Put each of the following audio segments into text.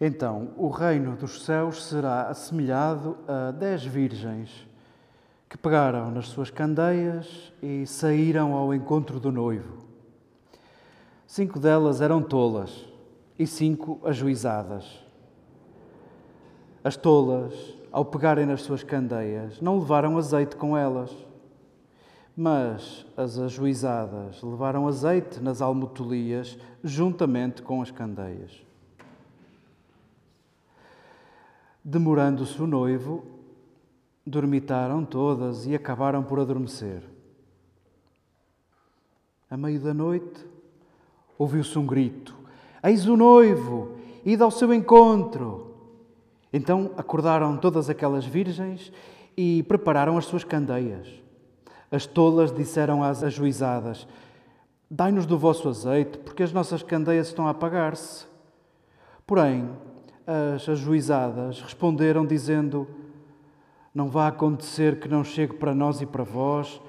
Então, o reino dos céus será assemelhado a dez virgens que pegaram nas suas candeias e saíram ao encontro do noivo. Cinco delas eram tolas e cinco ajuizadas. As tolas, ao pegarem nas suas candeias, não levaram azeite com elas, mas as ajuizadas levaram azeite nas almotolias juntamente com as candeias. Demorando-se o noivo, dormitaram todas e acabaram por adormecer. A meio da noite, ouviu-se um grito: Eis o noivo, ide ao seu encontro. Então acordaram todas aquelas virgens e prepararam as suas candeias. As tolas disseram às ajuizadas: Dai-nos do vosso azeite, porque as nossas candeias estão a apagar-se. Porém, as ajuizadas responderam dizendo: Não vá acontecer que não chegue para nós e para vós,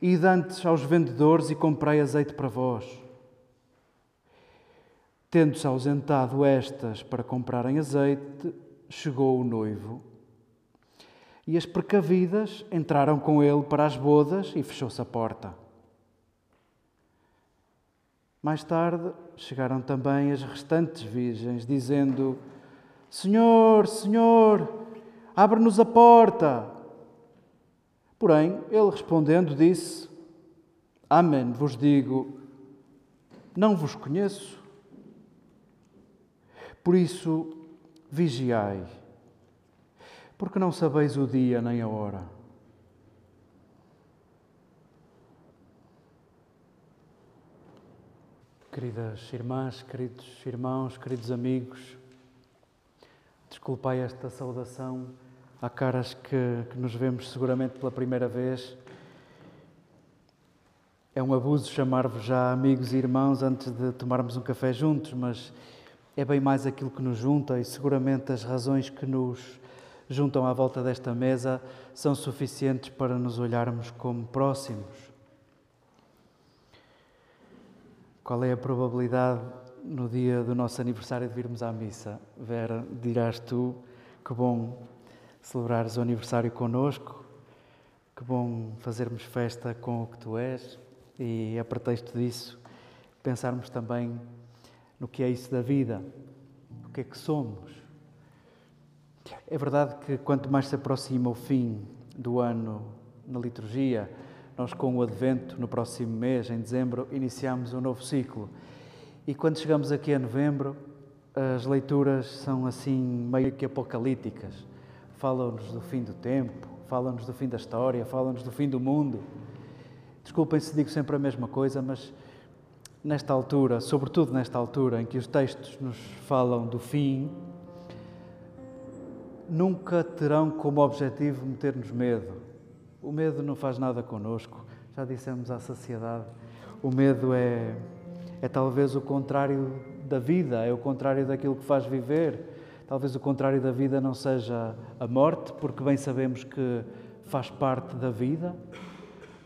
e antes aos vendedores e comprei azeite para vós. Tendo-se ausentado estas para comprarem azeite, chegou o noivo. E as precavidas entraram com ele para as bodas e fechou-se a porta. Mais tarde chegaram também as restantes virgens, dizendo: Senhor, Senhor, abre-nos a porta. Porém, ele respondendo disse: Amém, vos digo, não vos conheço. Por isso, vigiai, porque não sabeis o dia nem a hora. Queridas irmãs, queridos irmãos, queridos amigos, Desculpai esta saudação. Há caras que, que nos vemos seguramente pela primeira vez. É um abuso chamar-vos já amigos e irmãos antes de tomarmos um café juntos, mas é bem mais aquilo que nos junta e seguramente as razões que nos juntam à volta desta mesa são suficientes para nos olharmos como próximos. Qual é a probabilidade no dia do nosso aniversário de virmos à missa. Vera, dirás tu, que bom celebrares o aniversário conosco, que bom fazermos festa com o que tu és e, a pretexto disso, pensarmos também no que é isso da vida, o que é que somos. É verdade que quanto mais se aproxima o fim do ano na liturgia, nós com o Advento, no próximo mês, em dezembro, iniciamos um novo ciclo e quando chegamos aqui a novembro, as leituras são assim meio que apocalípticas. Falam-nos do fim do tempo, falam-nos do fim da história, falam-nos do fim do mundo. Desculpem se digo sempre a mesma coisa, mas nesta altura, sobretudo nesta altura em que os textos nos falam do fim, nunca terão como objetivo meter-nos medo. O medo não faz nada connosco, já dissemos à saciedade. O medo é, é talvez o contrário da vida, é o contrário daquilo que faz viver. Talvez o contrário da vida não seja a morte, porque bem sabemos que faz parte da vida.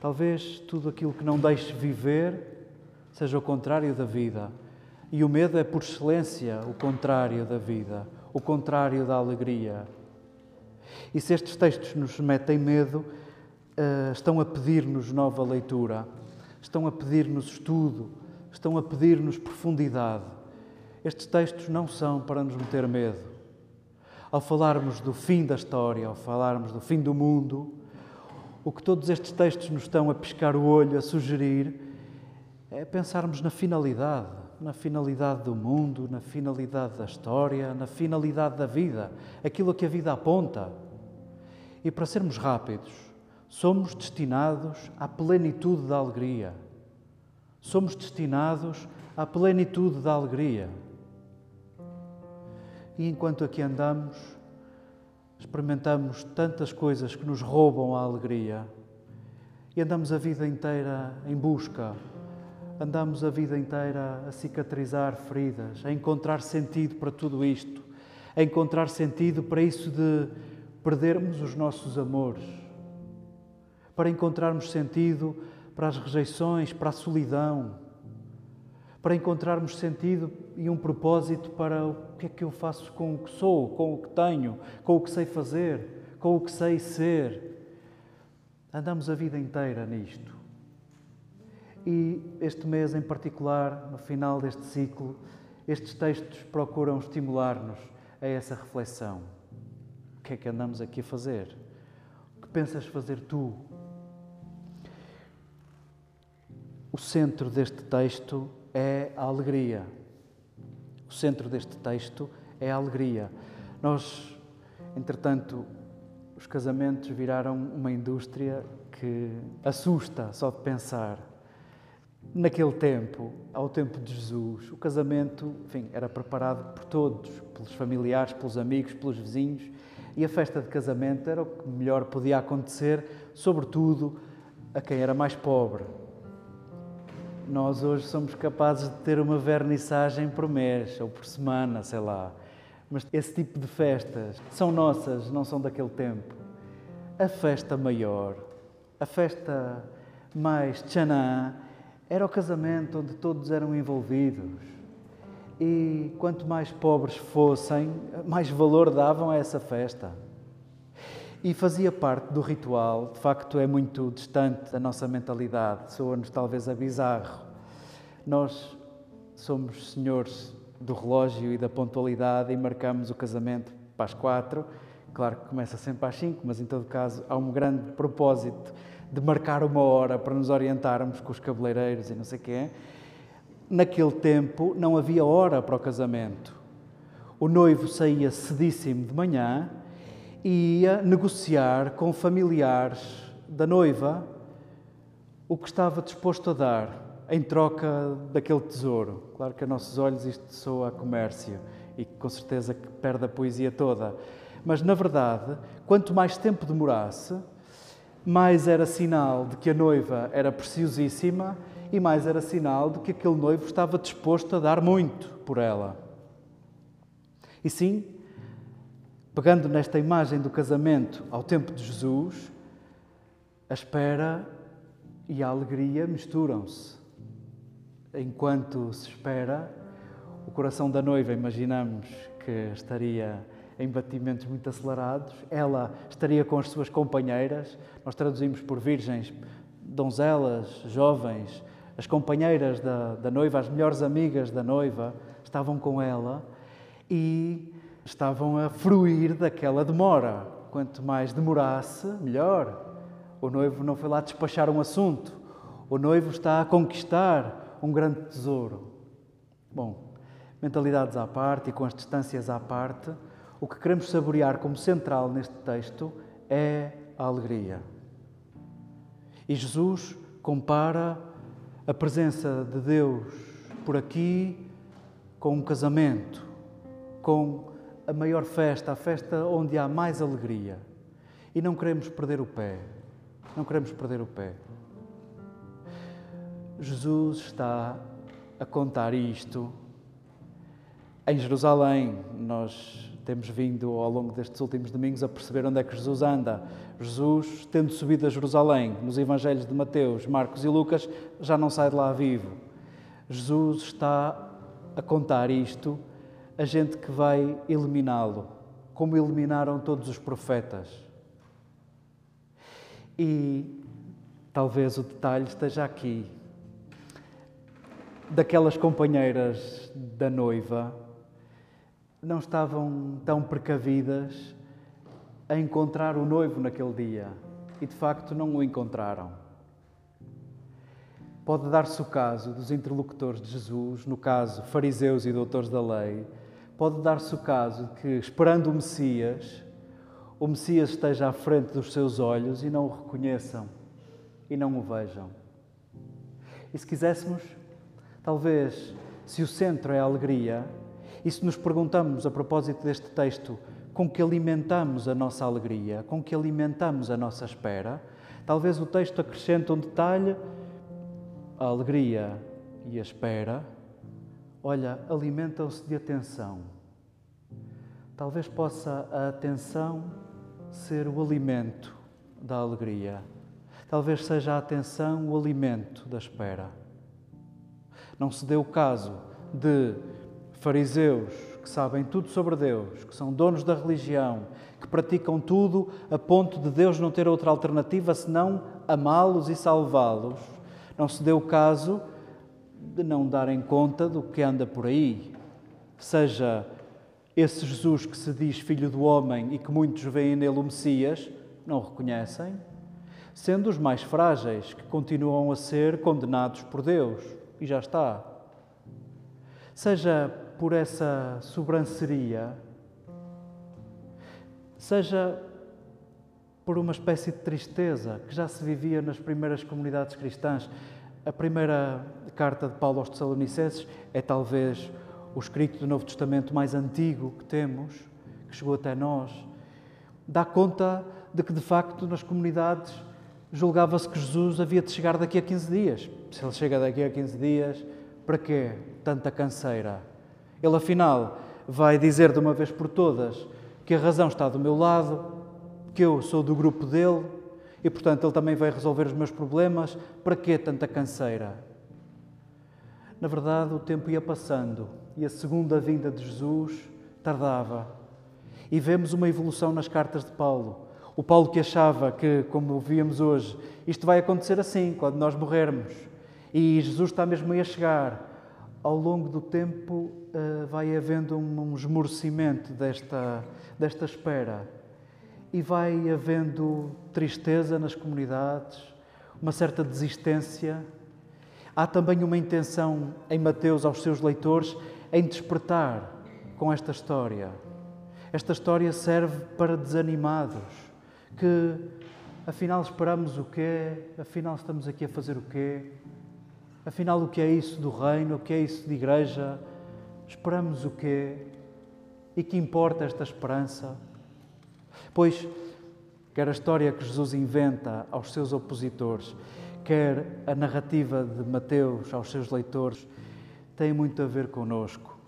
Talvez tudo aquilo que não deixe viver seja o contrário da vida. E o medo é, por excelência, o contrário da vida, o contrário da alegria. E se estes textos nos metem medo, eh, estão a pedir-nos nova leitura, estão a pedir-nos estudo, estão a pedir-nos profundidade. Estes textos não são para nos meter medo. Ao falarmos do fim da história, ao falarmos do fim do mundo, o que todos estes textos nos estão a piscar o olho, a sugerir, é pensarmos na finalidade, na finalidade do mundo, na finalidade da história, na finalidade da vida, aquilo a que a vida aponta. E para sermos rápidos, somos destinados à plenitude da alegria. Somos destinados à plenitude da alegria. E enquanto aqui andamos, experimentamos tantas coisas que nos roubam a alegria e andamos a vida inteira em busca, andamos a vida inteira a cicatrizar feridas, a encontrar sentido para tudo isto, a encontrar sentido para isso de perdermos os nossos amores, para encontrarmos sentido para as rejeições, para a solidão para encontrarmos sentido e um propósito para o que é que eu faço com o que sou, com o que tenho, com o que sei fazer, com o que sei ser. Andamos a vida inteira nisto. E este mês em particular, no final deste ciclo, estes textos procuram estimular-nos a essa reflexão. O que é que andamos aqui a fazer? O que pensas fazer tu? O centro deste texto é a alegria. O centro deste texto é a alegria. Nós, entretanto, os casamentos viraram uma indústria que assusta só de pensar. Naquele tempo, ao tempo de Jesus, o casamento, enfim, era preparado por todos, pelos familiares, pelos amigos, pelos vizinhos, e a festa de casamento era o que melhor podia acontecer, sobretudo a quem era mais pobre, nós hoje somos capazes de ter uma vernissagem por mês ou por semana, sei lá. Mas esse tipo de festas são nossas, não são daquele tempo. A festa maior, a festa mais tchanã, era o casamento onde todos eram envolvidos. E quanto mais pobres fossem, mais valor davam a essa festa. E fazia parte do ritual, de facto é muito distante da nossa mentalidade, soa-nos talvez a bizarro. Nós somos senhores do relógio e da pontualidade e marcamos o casamento para as quatro. Claro que começa sempre às cinco, mas em todo caso há um grande propósito de marcar uma hora para nos orientarmos com os cabeleireiros e não sei quê. Naquele tempo não havia hora para o casamento. O noivo saía cedíssimo de manhã ia negociar com familiares da noiva o que estava disposto a dar em troca daquele tesouro. Claro que a nossos olhos isto soa a comércio e com certeza que perde a poesia toda. Mas, na verdade, quanto mais tempo demorasse, mais era sinal de que a noiva era preciosíssima e mais era sinal de que aquele noivo estava disposto a dar muito por ela. E sim, Pegando nesta imagem do casamento ao tempo de Jesus, a espera e a alegria misturam-se. Enquanto se espera, o coração da noiva, imaginamos que estaria em batimentos muito acelerados, ela estaria com as suas companheiras, nós traduzimos por virgens, donzelas, jovens, as companheiras da, da noiva, as melhores amigas da noiva, estavam com ela e estavam a fruir daquela demora. Quanto mais demorasse, melhor. O noivo não foi lá despachar um assunto. O noivo está a conquistar um grande tesouro. Bom, mentalidades à parte e com as distâncias à parte, o que queremos saborear como central neste texto é a alegria. E Jesus compara a presença de Deus por aqui com um casamento, com a maior festa, a festa onde há mais alegria. E não queremos perder o pé. Não queremos perder o pé. Jesus está a contar isto em Jerusalém. Nós temos vindo ao longo destes últimos domingos a perceber onde é que Jesus anda. Jesus, tendo subido a Jerusalém, nos Evangelhos de Mateus, Marcos e Lucas, já não sai de lá vivo. Jesus está a contar isto a gente que vai eliminá-lo, como eliminaram todos os profetas. E talvez o detalhe esteja aqui. Daquelas companheiras da noiva não estavam tão precavidas a encontrar o noivo naquele dia e de facto não o encontraram. Pode dar-se o caso dos interlocutores de Jesus, no caso fariseus e doutores da lei, pode dar-se o caso que, esperando o Messias, o Messias esteja à frente dos seus olhos e não o reconheçam e não o vejam. E se quiséssemos, talvez, se o centro é a alegria, e se nos perguntamos a propósito deste texto com que alimentamos a nossa alegria, com que alimentamos a nossa espera, talvez o texto acrescente um detalhe: a alegria e a espera, olha, alimentam-se de atenção. Talvez possa a atenção ser o alimento da alegria. Talvez seja a atenção o alimento da espera. Não se dê o caso de fariseus que sabem tudo sobre Deus, que são donos da religião, que praticam tudo a ponto de Deus não ter outra alternativa senão amá-los e salvá-los. Não se deu o caso de não darem conta do que anda por aí, seja esse Jesus que se diz filho do homem e que muitos veem nele o Messias, não o reconhecem, sendo os mais frágeis que continuam a ser condenados por Deus. E já está. Seja por essa sobranceria, seja por uma espécie de tristeza que já se vivia nas primeiras comunidades cristãs. A primeira carta de Paulo aos Tessalonicenses é talvez o escrito do Novo Testamento mais antigo que temos, que chegou até nós. Dá conta de que, de facto, nas comunidades julgava-se que Jesus havia de chegar daqui a 15 dias. Se ele chega daqui a 15 dias, para quê tanta canseira? Ele, afinal, vai dizer de uma vez por todas que a razão está do meu lado, que eu sou do grupo dele e, portanto, ele também vai resolver os meus problemas. Para que tanta canseira? Na verdade, o tempo ia passando e a segunda vinda de Jesus tardava. E vemos uma evolução nas cartas de Paulo. O Paulo que achava que, como víamos hoje, isto vai acontecer assim, quando nós morrermos. E Jesus está mesmo aí a chegar ao longo do tempo uh, vai havendo um, um esmorecimento desta, desta espera e vai havendo tristeza nas comunidades, uma certa desistência. Há também uma intenção em Mateus aos seus leitores em despertar com esta história. Esta história serve para desanimados, que afinal esperamos o quê? Afinal estamos aqui a fazer o quê? Afinal, o que é isso do reino? O que é isso de igreja? Esperamos o quê? E que importa esta esperança? Pois, quer a história que Jesus inventa aos seus opositores, quer a narrativa de Mateus aos seus leitores, tem muito a ver conosco.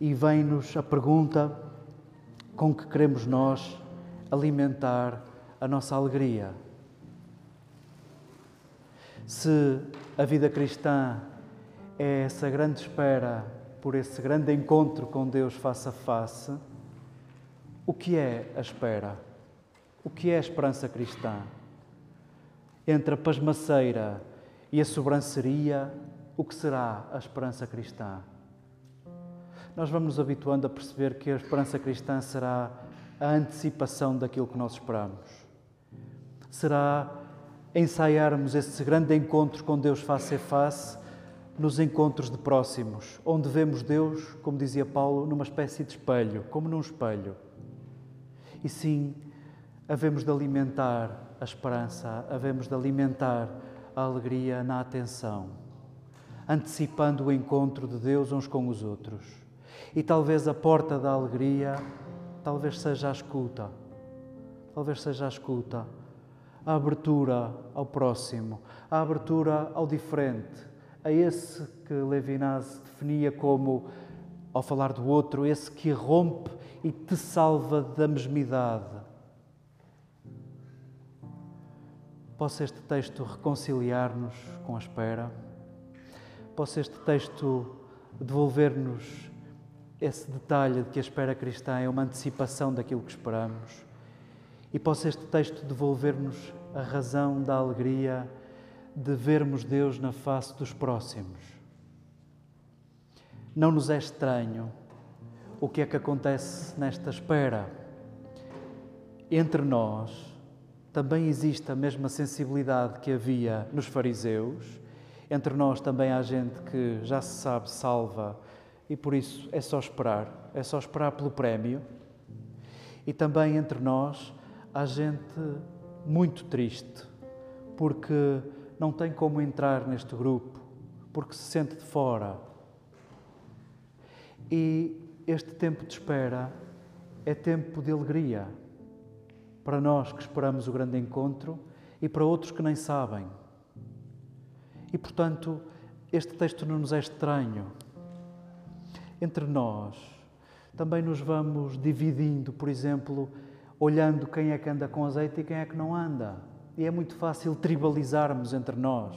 E vem-nos a pergunta com que queremos nós alimentar a nossa alegria. Se a vida cristã é essa grande espera por esse grande encontro com Deus face a face. O que é a espera? O que é a esperança cristã? Entre a pasmaceira e a sobranceria, o que será a esperança cristã? Nós vamos nos habituando a perceber que a esperança cristã será a antecipação daquilo que nós esperamos. Será ensaiarmos esse grande encontro com Deus face a face nos encontros de próximos, onde vemos Deus, como dizia Paulo, numa espécie de espelho, como num espelho. E sim, havemos de alimentar a esperança, havemos de alimentar a alegria na atenção, antecipando o encontro de Deus uns com os outros. E talvez a porta da alegria, talvez seja a escuta, talvez seja a escuta, a abertura ao próximo, a abertura ao diferente, a esse que Levinas definia como, ao falar do outro, esse que rompe e te salva da mesmidade. Possa este texto reconciliar-nos com a espera, possa este texto devolver-nos esse detalhe de que a espera cristã é uma antecipação daquilo que esperamos e possa este texto devolver-nos a razão da alegria de vermos Deus na face dos próximos. Não nos é estranho o que é que acontece nesta espera. Entre nós também existe a mesma sensibilidade que havia nos fariseus. Entre nós também há gente que já se sabe salva e por isso é só esperar, é só esperar pelo prémio. E também entre nós há gente muito triste porque não tem como entrar neste grupo, porque se sente de fora. E este tempo de espera é tempo de alegria para nós que esperamos o grande encontro e para outros que nem sabem. E portanto, este texto não nos é estranho. Entre nós, também nos vamos dividindo, por exemplo, olhando quem é que anda com azeite e quem é que não anda. E é muito fácil tribalizarmos entre nós.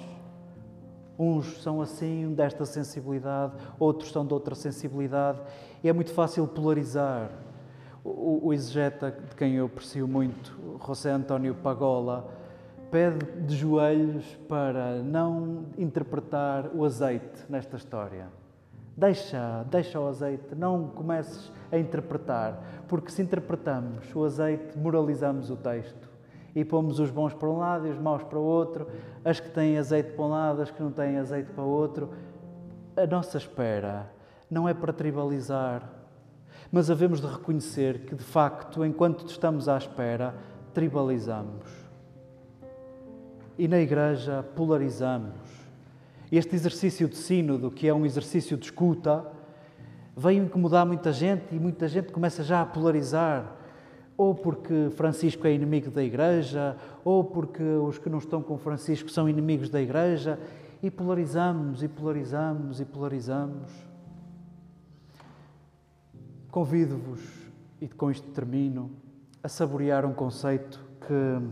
Uns são assim, desta sensibilidade, outros são de outra sensibilidade. E é muito fácil polarizar. O, o exegeta, de quem eu aprecio muito, José António Pagola, pede de joelhos para não interpretar o azeite nesta história. Deixa, deixa o azeite, não comeces a interpretar, porque se interpretamos o azeite, moralizamos o texto e pomos os bons para um lado e os maus para o outro, as que têm azeite para um lado, as que não têm azeite para o outro. A nossa espera não é para tribalizar, mas havemos de reconhecer que, de facto, enquanto estamos à espera, tribalizamos. E na igreja polarizamos. Este exercício de sínodo, que é um exercício de escuta, veio incomodar muita gente e muita gente começa já a polarizar ou porque Francisco é inimigo da Igreja, ou porque os que não estão com Francisco são inimigos da Igreja, e polarizamos, e polarizamos, e polarizamos. Convido-vos, e com isto termino, a saborear um conceito que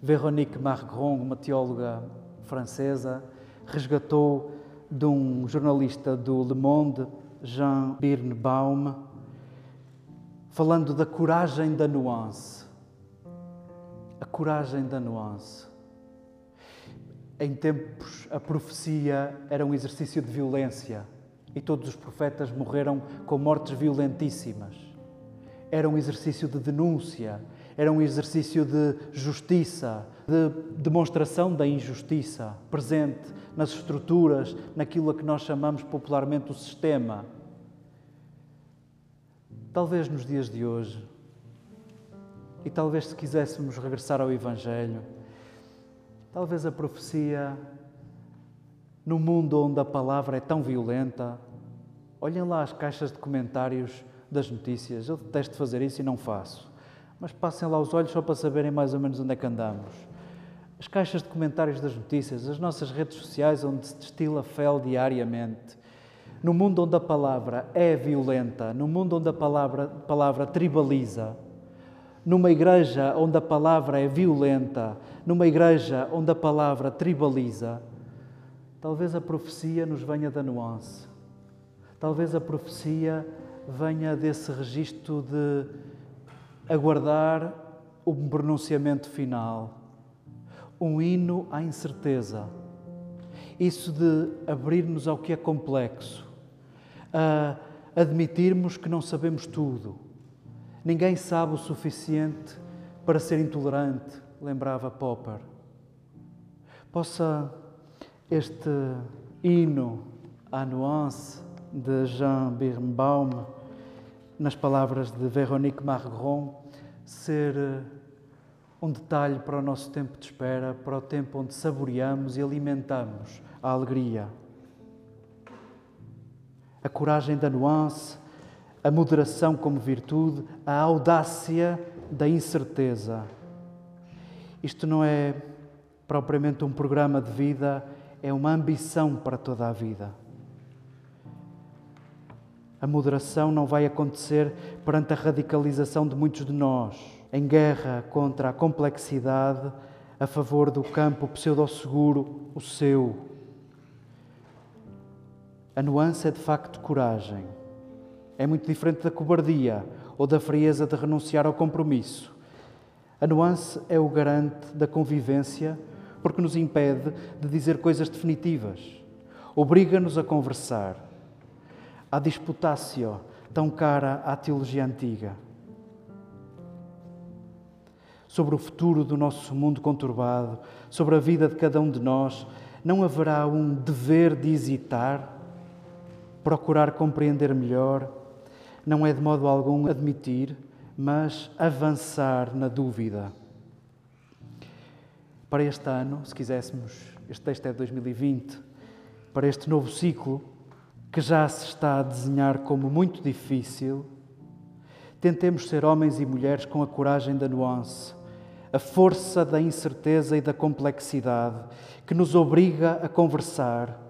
Véronique Margron, uma teóloga francesa, resgatou de um jornalista do Le Monde, Jean Birnbaum, falando da coragem da nuance. A coragem da nuance. Em tempos, a profecia era um exercício de violência e todos os profetas morreram com mortes violentíssimas. Era um exercício de denúncia, era um exercício de justiça, de demonstração da injustiça presente nas estruturas, naquilo a que nós chamamos popularmente o sistema. Talvez nos dias de hoje, e talvez se quiséssemos regressar ao Evangelho, talvez a profecia, no mundo onde a palavra é tão violenta, olhem lá as caixas de comentários das notícias. Eu detesto fazer isso e não faço. Mas passem lá os olhos só para saberem mais ou menos onde é que andamos. As caixas de comentários das notícias, as nossas redes sociais onde se destila fel diariamente no mundo onde a palavra é violenta, no mundo onde a palavra, palavra tribaliza, numa igreja onde a palavra é violenta, numa igreja onde a palavra tribaliza, talvez a profecia nos venha da nuance. Talvez a profecia venha desse registro de aguardar o pronunciamento final, um hino à incerteza. Isso de abrir-nos ao que é complexo, a admitirmos que não sabemos tudo. Ninguém sabe o suficiente para ser intolerante, lembrava Popper. Possa este hino à nuance de Jean Birnbaum, nas palavras de Véronique Margron, ser um detalhe para o nosso tempo de espera, para o tempo onde saboreamos e alimentamos a alegria. A coragem da nuance, a moderação como virtude, a audácia da incerteza. Isto não é propriamente um programa de vida, é uma ambição para toda a vida. A moderação não vai acontecer perante a radicalização de muitos de nós, em guerra contra a complexidade, a favor do campo pseudo-seguro, o seu. A nuance é de facto coragem. É muito diferente da cobardia ou da frieza de renunciar ao compromisso. A nuance é o garante da convivência porque nos impede de dizer coisas definitivas, obriga-nos a conversar a disputácio tão cara à teologia antiga. Sobre o futuro do nosso mundo conturbado, sobre a vida de cada um de nós, não haverá um dever de hesitar, procurar compreender melhor, não é de modo algum admitir, mas avançar na dúvida. Para este ano, se quiséssemos, este texto é de 2020, para este novo ciclo, que já se está a desenhar como muito difícil, tentemos ser homens e mulheres com a coragem da nuance, a força da incerteza e da complexidade que nos obriga a conversar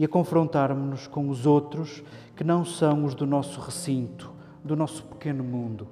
e a confrontarmos-nos com os outros que não são os do nosso recinto, do nosso pequeno mundo.